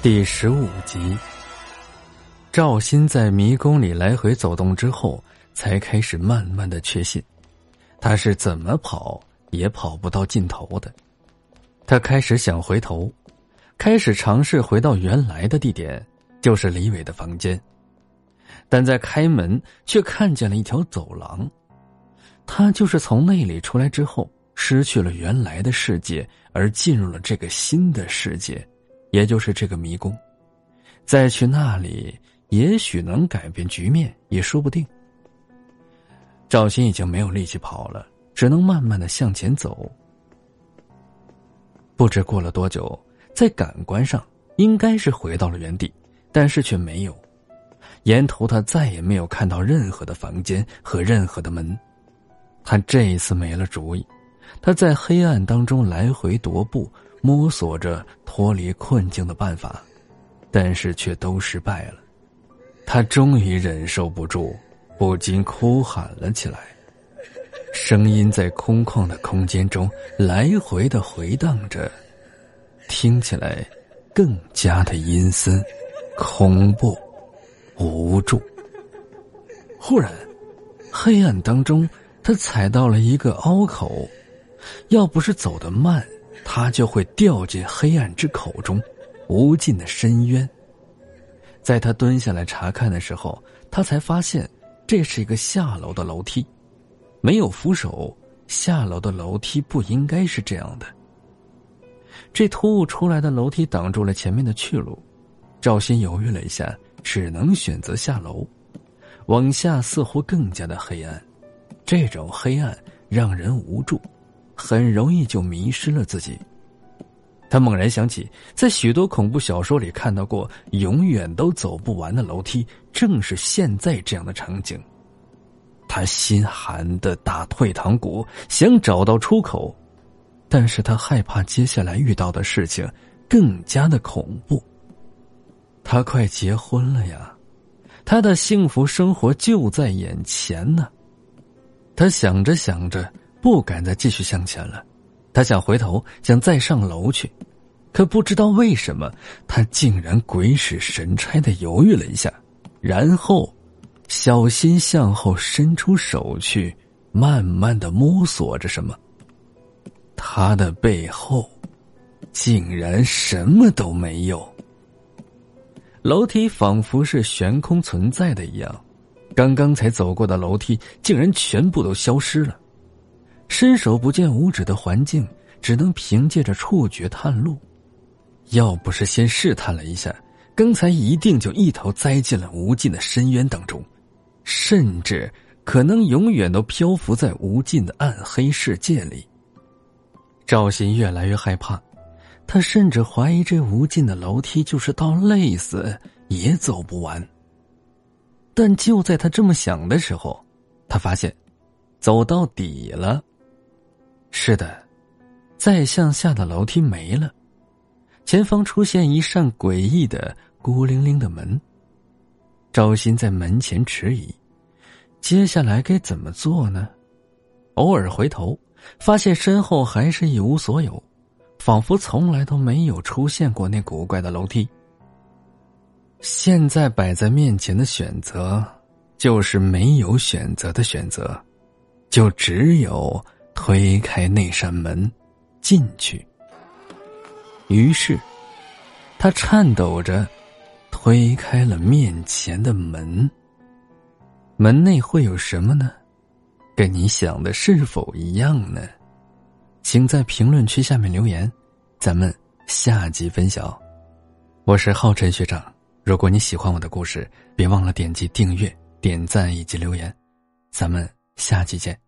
第十五集，赵鑫在迷宫里来回走动之后，才开始慢慢的确信，他是怎么跑也跑不到尽头的。他开始想回头，开始尝试回到原来的地点，就是李伟的房间。但在开门却看见了一条走廊，他就是从那里出来之后，失去了原来的世界，而进入了这个新的世界。也就是这个迷宫，再去那里，也许能改变局面，也说不定。赵鑫已经没有力气跑了，只能慢慢的向前走。不知过了多久，在感官上应该是回到了原地，但是却没有。沿途他再也没有看到任何的房间和任何的门。他这一次没了主意，他在黑暗当中来回踱步。摸索着脱离困境的办法，但是却都失败了。他终于忍受不住，不禁哭喊了起来。声音在空旷的空间中来回的回荡着，听起来更加的阴森、恐怖、无助。忽然，黑暗当中，他踩到了一个凹口，要不是走得慢。他就会掉进黑暗之口中，无尽的深渊。在他蹲下来查看的时候，他才发现这是一个下楼的楼梯，没有扶手，下楼的楼梯不应该是这样的。这突兀出来的楼梯挡住了前面的去路，赵鑫犹豫了一下，只能选择下楼。往下似乎更加的黑暗，这种黑暗让人无助。很容易就迷失了自己。他猛然想起，在许多恐怖小说里看到过永远都走不完的楼梯，正是现在这样的场景。他心寒的打退堂鼓，想找到出口，但是他害怕接下来遇到的事情更加的恐怖。他快结婚了呀，他的幸福生活就在眼前呢。他想着想着。不敢再继续向前了，他想回头，想再上楼去，可不知道为什么，他竟然鬼使神差的犹豫了一下，然后小心向后伸出手去，慢慢的摸索着什么。他的背后，竟然什么都没有。楼梯仿佛是悬空存在的一样，刚刚才走过的楼梯竟然全部都消失了。伸手不见五指的环境，只能凭借着触觉探路。要不是先试探了一下，刚才一定就一头栽进了无尽的深渊当中，甚至可能永远都漂浮在无尽的暗黑世界里。赵鑫越来越害怕，他甚至怀疑这无尽的楼梯就是到累死也走不完。但就在他这么想的时候，他发现，走到底了。是的，再向下的楼梯没了，前方出现一扇诡异的孤零零的门。赵鑫在门前迟疑，接下来该怎么做呢？偶尔回头，发现身后还是一无所有，仿佛从来都没有出现过那古怪的楼梯。现在摆在面前的选择，就是没有选择的选择，就只有。推开那扇门，进去。于是，他颤抖着推开了面前的门。门内会有什么呢？跟你想的是否一样呢？请在评论区下面留言，咱们下集分享。我是浩辰学长，如果你喜欢我的故事，别忘了点击订阅、点赞以及留言。咱们下期见。